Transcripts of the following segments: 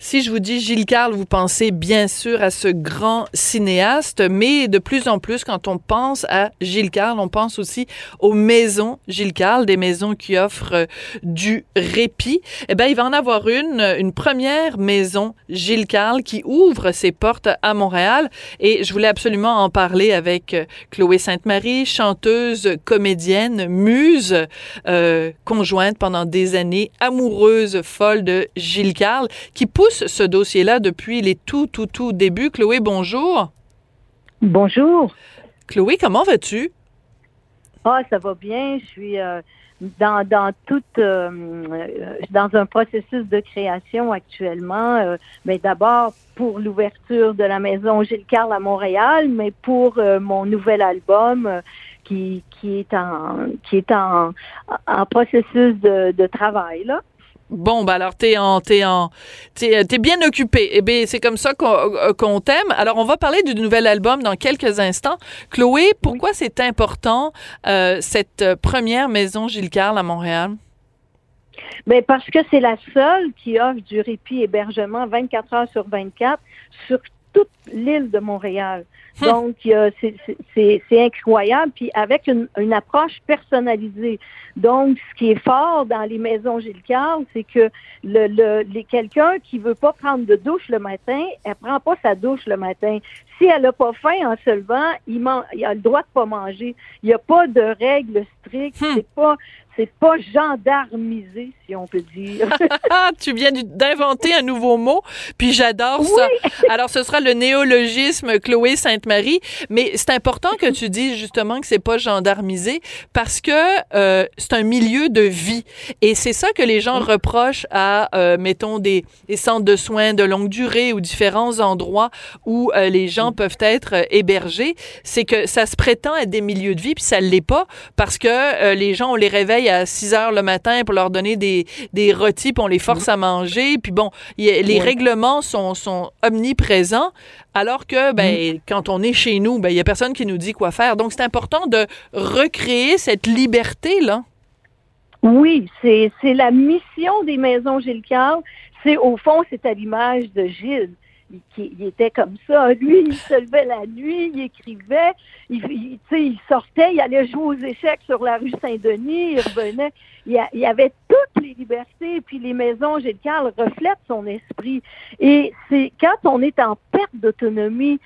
Si je vous dis Gilles Carle, vous pensez bien sûr à ce grand cinéaste, mais de plus en plus, quand on pense à Gilles Carle, on pense aussi aux maisons Gilles Carle, des maisons qui offrent euh, du répit. Eh bien, il va en avoir une, une première maison Gilles Carle qui ouvre ses portes à Montréal. Et je voulais absolument en parler avec euh, Chloé Sainte-Marie, chanteuse, comédienne, muse, euh, conjointe pendant des années, amoureuse folle de Gilles Carle, qui pousse ce dossier-là depuis les tout, tout, tout débuts. Chloé, bonjour. Bonjour. Chloé, comment vas-tu? Ah, ça va bien. Je suis euh, dans, dans toute euh, dans un processus de création actuellement. Euh, mais d'abord pour l'ouverture de la maison Gilles Carle à Montréal, mais pour mon nouvel album qui, qui est en qui est en, en processus de, de travail là. Bon, bah alors t'es en, t'es en, t'es, t'es bien occupé. Eh bien, c'est comme ça qu'on, euh, qu'on t'aime. Alors, on va parler du nouvel album dans quelques instants. Chloé, pourquoi c'est important euh, cette première maison Gilles Carle à Montréal? Ben, parce que c'est la seule qui offre du répit hébergement 24 heures sur 24 sur toute l'île de Montréal. Hum. Donc, c'est incroyable. Puis avec une, une, approche personnalisée. Donc, ce qui est fort dans les maisons Gilles c'est que le, le, les, quelqu'un qui veut pas prendre de douche le matin, elle prend pas sa douche le matin. Si elle n'a pas faim en se levant, il, il a le droit de pas manger. Il n'y a pas de règles strictes. Hum. C'est pas c'est pas gendarmisé, si on peut dire. tu viens d'inventer un nouveau mot, puis j'adore ça. Alors, ce sera le néologisme Chloé Sainte-Marie, mais c'est important que tu dises justement que c'est pas gendarmisé parce que euh, c'est un milieu de vie. Et c'est ça que les gens reprochent à, euh, mettons, des, des, centres de soins de longue durée ou différents endroits où euh, les gens peuvent être hébergés. C'est que ça se prétend être des milieux de vie, puis ça l'est pas parce que les gens, on les réveille à 6 heures le matin pour leur donner des, des rôtis, puis on les force à manger. Puis bon, les règlements sont, sont omniprésents, alors que ben, mm. quand on est chez nous, ben, il y a personne qui nous dit quoi faire. Donc, c'est important de recréer cette liberté-là. Oui, c'est la mission des maisons Gilles Carle. C'est au fond, c'est à l'image de Gilles il, était comme ça. Lui, il se levait la nuit, il écrivait, il, il, il sortait, il allait jouer aux échecs sur la rue Saint-Denis, il revenait. Il, y avait toutes les libertés, puis les maisons Gilles Carle reflètent son esprit. Et c'est quand on est en perte d'autonomie,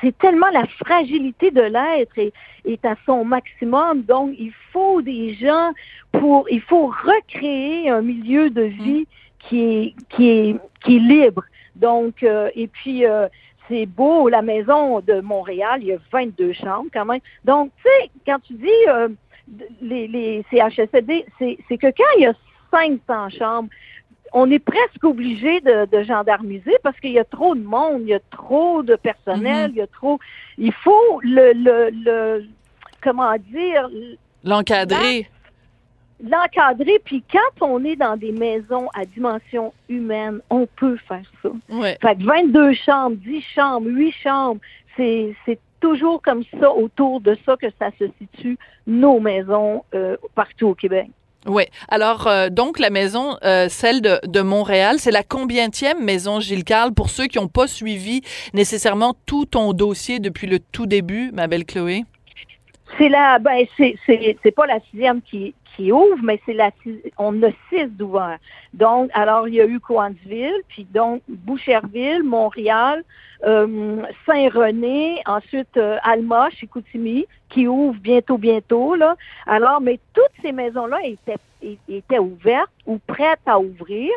c'est tellement la fragilité de l'être est, est à son maximum. Donc, il faut des gens pour, il faut recréer un milieu de vie qui est, qui est, qui est libre. Donc, euh, et puis, euh, c'est beau, la maison de Montréal, il y a 22 chambres quand même. Donc, tu sais, quand tu dis euh, les, les CHSLD, c'est que quand il y a 500 chambres, on est presque obligé de, de gendarmiser parce qu'il y a trop de monde, il y a trop de personnel, mm-hmm. il y a trop. Il faut le, le, le comment dire. L'encadrer l'encadrer. Puis quand on est dans des maisons à dimension humaine, on peut faire ça. Ouais. Fait que 22 chambres, 10 chambres, 8 chambres, c'est, c'est toujours comme ça, autour de ça que ça se situe, nos maisons euh, partout au Québec. Oui. Alors, euh, donc, la maison, euh, celle de, de Montréal, c'est la combientième maison Gilles Carle pour ceux qui n'ont pas suivi nécessairement tout ton dossier depuis le tout début, ma belle Chloé? C'est la, ben, c'est, c'est, c'est pas la sixième qui, qui ouvre, mais c'est la on a six d'ouverts. Donc, alors il y a eu Coansville, puis donc Boucherville, Montréal, euh, Saint-René, ensuite euh, Alma, Chicoutimi, qui ouvre bientôt, bientôt là. Alors, mais toutes ces maisons-là étaient ouvertes ou prêtes à ouvrir.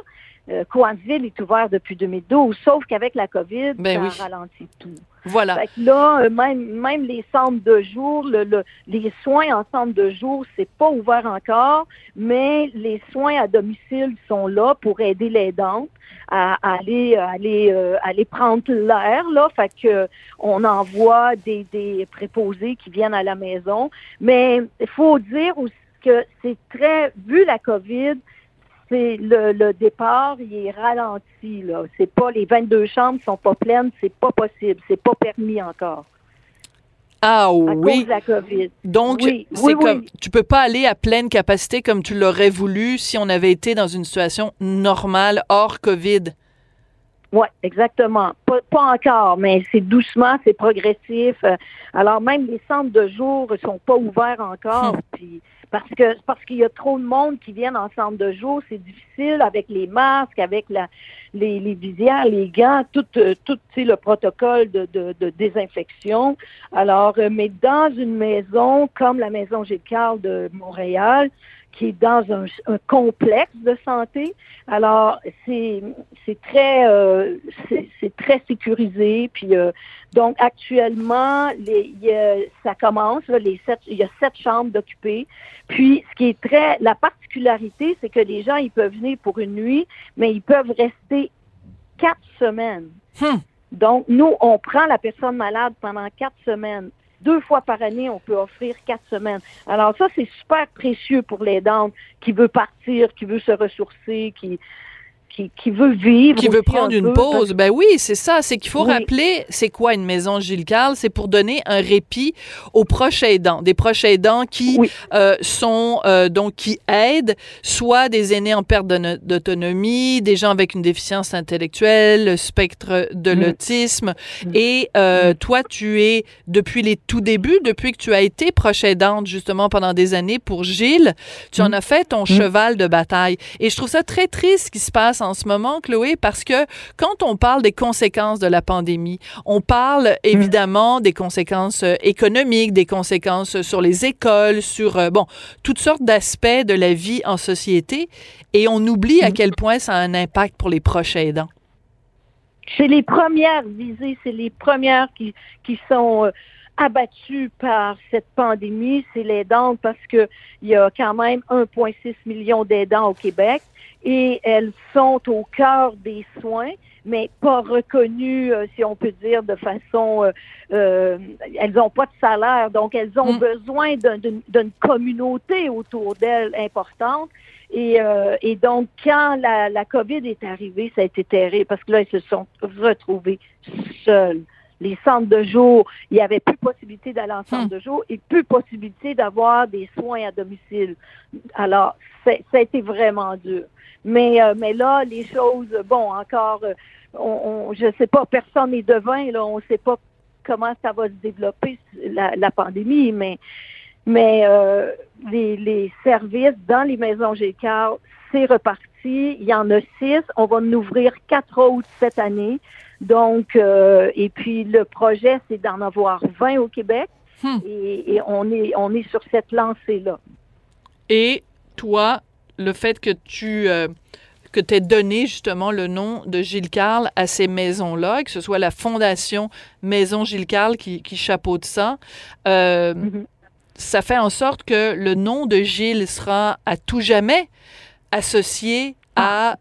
Euh, Coansville est ouvert depuis 2012, sauf qu'avec la COVID, ben ça a ralenti tout. Voilà. Fait que là, euh, même, même les centres de jour, le, les soins en centre de jour, c'est pas ouvert encore, mais les soins à domicile sont là pour aider les dents à, aller aller euh, aller prendre l'air là fait que on envoie des, des préposés qui viennent à la maison mais il faut dire aussi que c'est très vu la Covid c'est le, le, départ, il est ralenti. Là. C'est pas les 22 chambres sont pas pleines, c'est pas possible, c'est pas permis encore. Ah à oui. cause de la COVID. Donc, Oui, c'est oui, comme oui. tu peux pas aller à pleine capacité comme tu l'aurais voulu si on avait été dans une situation normale hors COVID. Oui, exactement. Pas, pas encore, mais c'est doucement, c'est progressif. Euh, Alors même les centres de jour sont pas ouverts encore, puis parce que parce qu'il y a trop de monde qui viennent en centre de jour, c'est difficile avec les masques, avec la les, les visières, les gants, tout euh, tout le protocole de, de, de désinfection. Alors, euh, mais dans une maison comme la maison Gilles Carle de Montréal, qui est dans un, un complexe de santé. Alors, c'est très euh, c'est très sécurisé. Puis euh, donc actuellement, les, il y a- ça commence. là, les sept, il y a sept chambres d'occupés. Puis ce qui est très la particularité, c'est que les gens ils peuvent venir pour une nuit, mais ils peuvent rester quatre semaines. Hmm. Donc nous, on prend la personne malade pendant quatre semaines. Deux fois par année, on peut offrir quatre semaines. Alors ça, c'est super précieux pour les dents qui veut partir, qui veut se ressourcer, qui qui, qui veut vivre. Qui veut prendre un une peu, pause. Ben oui, c'est ça. C'est qu'il faut Oui. rappeler, c'est quoi une maison Gilles Carle? C'est pour donner un répit aux proches aidants. Des proches aidants qui Oui. euh, sont, euh, donc, qui aident soit des aînés en perte d'autonomie, des gens avec une déficience intellectuelle, le spectre de Mm. l'autisme. Et euh, toi, tu es, depuis les tout débuts, depuis que tu as été proche aidante, justement, pendant des années pour Gilles, tu en Mm. as fait ton cheval de bataille. Et je trouve ça très triste ce qui se passe en ce moment, Chloé, parce que quand on parle des conséquences de la pandémie, on parle évidemment des conséquences euh, économiques, des conséquences sur les écoles, sur, euh, bon, toutes sortes d'aspects de la vie en société, et on oublie à quel point ça a un impact pour les proches aidants. C'est les premières visées, c'est les premières qui, qui sont euh, abattues par cette pandémie, c'est les dents parce que il y a quand même 1,6 million d'aidants au Québec et elles sont au cœur des soins, mais pas reconnues, euh, si on peut dire, de façon, euh, euh, elles n'ont pas de salaire, donc elles ont Mm. besoin d'un- d'une communauté autour d'elles importante. Et, euh, et donc, quand la, la COVID est arrivée, ça a été terrible parce que là, ils se sont retrouvés seuls. Les centres de jour, il n'y avait plus possibilité d'aller en centre Hmm. de jour et plus possibilité d'avoir des soins à domicile. Alors, ça a été vraiment dur. Mais, euh, mais là, les choses, bon, encore, euh, on, on- je sais pas, personne n'est devin, là, on ne sait pas comment ça va se développer, la, la pandémie, mais mais euh, les, les services dans les maisons GCAR, c'est reparti. Il y en a six. On va en ouvrir quatre autres cette année. Donc, euh, et puis le projet, c'est d'en avoir 20 au Québec. Hmm. Et, et on est on est sur cette lancée-là. Et toi, le fait que tu euh, que aies donné justement le nom de Gilles Carle à ces maisons-là, que ce soit la fondation Maison Gilles Carle qui, qui chapeaute ça, euh, Mhm. ça fait en sorte que le nom de Gilles sera à tout jamais associé à,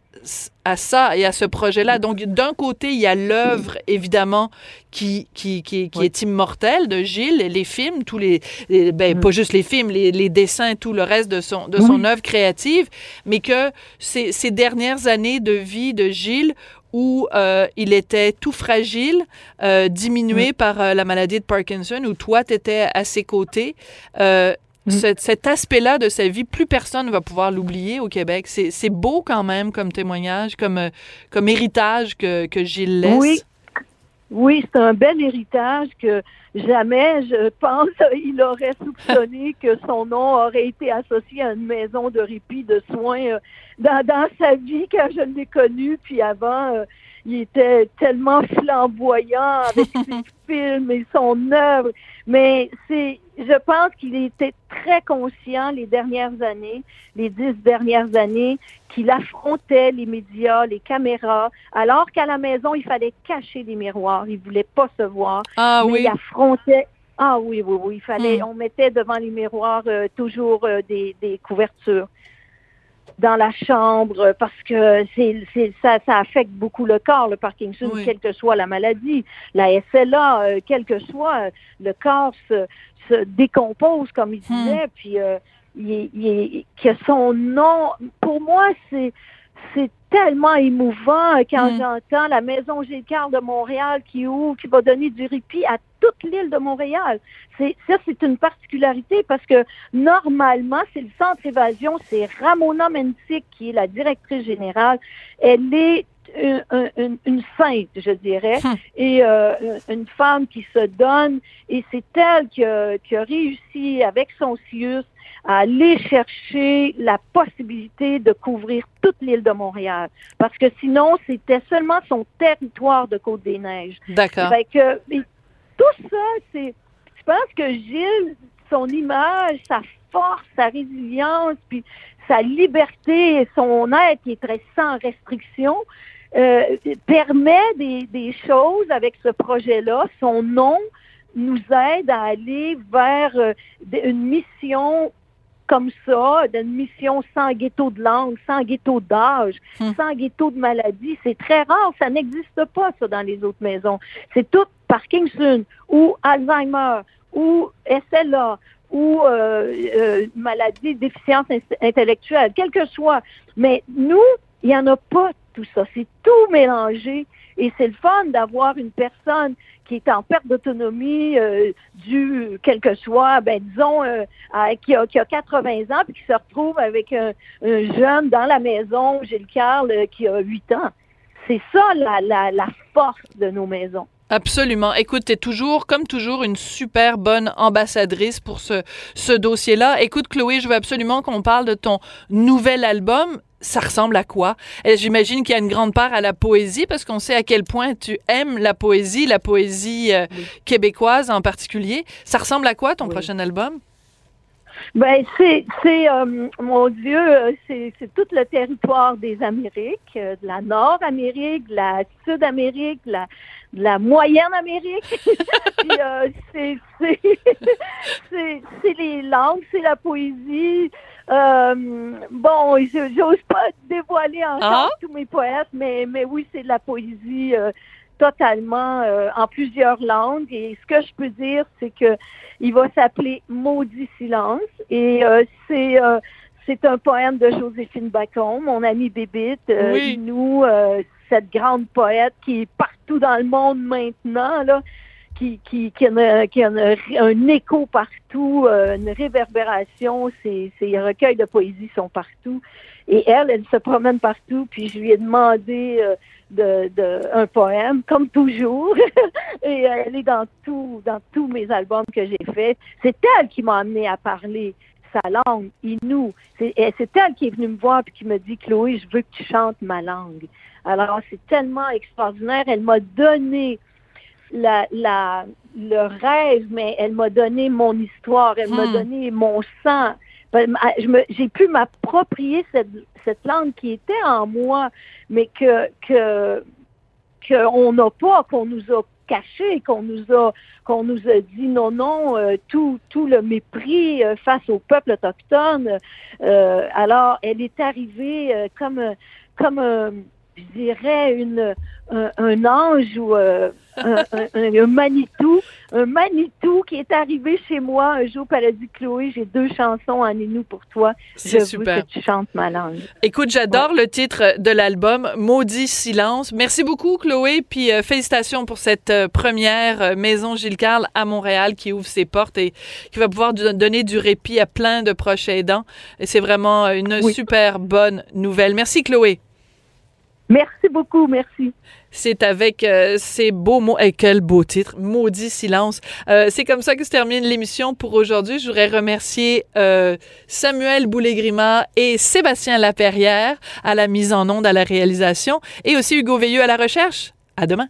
à ça et à ce projet-là. Donc, d'un côté, il y a l'œuvre, évidemment, qui, qui, qui, qui Oui. est immortelle de Gilles, les films, tous les, les- ben, Mm. pas juste les films, les, les dessins, tout le reste de son, de Oui. son œuvre créative, mais que ces, ces dernières années de vie de Gilles où euh, il était tout fragile, euh, diminué par euh, la maladie de Parkinson, où toi, tu étais à ses côtés. Euh, Mm. ce- cet aspect-là de sa vie, plus personne ne va pouvoir l'oublier au Québec. C'est beau quand même comme témoignage, comme, euh, comme héritage que, que Gilles laisse. Oui. Oui, c'est un bel héritage que jamais, je pense, il aurait soupçonné que son nom aurait été associé à une maison de répit, de soins euh, dans, dans sa vie quand je l'ai connu. Puis avant, euh, il était tellement flamboyant avec ses films et son œuvre. Mais c'est, je pense qu'il était très conscient les dernières années, les dix dernières années, qu'il affrontait les médias, les caméras, alors qu'à la maison, il fallait cacher les miroirs. Il voulait pas se voir. Ah mais oui. il affrontait. Ah oui, oui, oui. Il fallait, Hmm. on mettait devant les miroirs euh, toujours euh, des, des couvertures dans la chambre parce que c'est, c'est ça, ça affecte beaucoup le corps, le Parkinson, Oui. quelle que soit la maladie, la SLA, euh, quel que soit, le corps se, se décompose comme il Hmm. disait, puis euh, il, il que son nom, pour moi, c'est c'est tellement émouvant euh, quand Hmm. j'entends la Maison Gilles de Montréal qui ouvre, qui va donner du répit à toute l'île de Montréal. C'est, ça, c'est une particularité parce que normalement, c'est le centre évasion, c'est Ramona Mentic qui est la directrice générale. Elle est une, une, sainte, je dirais, hum. et euh, une femme qui se donne, et c'est elle qui a, qui a réussi avec son CIUS à aller chercher la possibilité de couvrir toute l'île de Montréal. Parce que sinon, c'était seulement son territoire de Côte-des-Neiges. D'accord. Tout ça, c'est... Je pense que Gilles, son image, sa force, sa résilience, puis sa liberté, son être qui est très sans restriction, euh, permet des, des choses avec ce projet-là. Son nom nous aide à aller vers euh, une mission comme ça, d'une mission sans ghetto de langue, sans ghetto d'âge, hmm. sans ghetto de maladie. C'est très rare, ça n'existe pas, ça, dans les autres maisons. C'est tout Parkinson ou Alzheimer ou SLA ou euh, euh, maladie, déficience intellectuelle, quel que soit. Mais nous, il n'y en a pas tout ça. C'est tout mélangé. Et c'est le fun d'avoir une personne qui est en perte d'autonomie euh, du quel que soit, ben disons, euh, qui, a, qui, a, 80 ans, puis qui se retrouve avec un, jeune dans la maison, Gilles Carl, euh, qui a 8 ans. C'est ça la, la force de nos maisons. Absolument. Écoute, tu es toujours, comme toujours, une super bonne ambassadrice pour ce, ce dossier-là. Écoute, Chloé, je veux absolument qu'on parle de ton nouvel album ça ressemble à quoi? J'imagine qu'il y a une grande part à la poésie parce qu'on sait à quel point tu aimes la poésie, la poésie euh, québécoise en particulier. Ça ressemble à quoi ton prochain album? Ben c'est c'est euh, mon Dieu, euh, c'est c'est tout le territoire des Amériques, de la Nord-Amérique, de la Sud-Amérique, la de la moyenne Amérique. c'est c'est les langues, c'est la poésie, euh, bon, j'ose pas dévoiler encore ah. tous mes poètes, mais, mais oui, c'est de la poésie euh, totalement euh, en plusieurs langues. Et ce que je peux dire, c'est que il va s'appeler Maudit silence. Et c'est c'est un poème de Joséphine Bacon, mon amie Bébite, oui. nous, cette grande poète qui est partout dans le monde maintenant, là qui, qui, qui, a, un, écho partout, euh, une réverbération. Ses, recueils de poésie sont partout. Et elle, elle se promène partout. Puis je lui ai demandé euh, de, de, un poème, comme toujours. et elle est dans tout, dans tous mes albums que j'ai faits. C'est elle qui m'a amené à parler sa langue, Inou. C'est elle qui est venue me voir et qui me dit, Chloé, je veux que tu chantes ma langue. Alors, c'est tellement extraordinaire. Elle m'a donné la, la, le rêve, mais elle m'a donné mon histoire, elle m'a hmm. donné mon sang. Ben, j'ai pu m'approprier cette, cette langue qui était en moi, mais que que qu'on n'a pas, qu'on nous a caché, qu'on nous a qu'on nous a dit non non euh, tout tout le mépris euh, face au peuple autochtone. Euh, alors elle est arrivée comme comme je dirais une un, ange ou un, un, Manitou, un Manitou qui est arrivé chez moi un jour, elle a dit Chloé, j'ai deux chansons en Inou pour toi. C'est super. Que tu chantes ma langue. Écoute, j'adore le titre de l'album, Maudit silence. Merci beaucoup, Chloé, puis euh, félicitations pour cette euh, première euh, maison Gilles Carle à Montréal qui ouvre ses portes et qui va pouvoir donner du répit à plein de proches aidants. Et c'est vraiment une super bonne nouvelle. Merci, Chloé. Merci beaucoup, merci. C'est avec euh, ces beaux mots. Et quel beau titre, Maudit silence. Euh, c'est comme ça que se termine l'émission pour aujourd'hui. Je voudrais remercier euh, Samuel Boulay-Grima et Sébastien Laperrière à la mise en onde, à la réalisation, et aussi Hugo Veilleux à la recherche. À demain.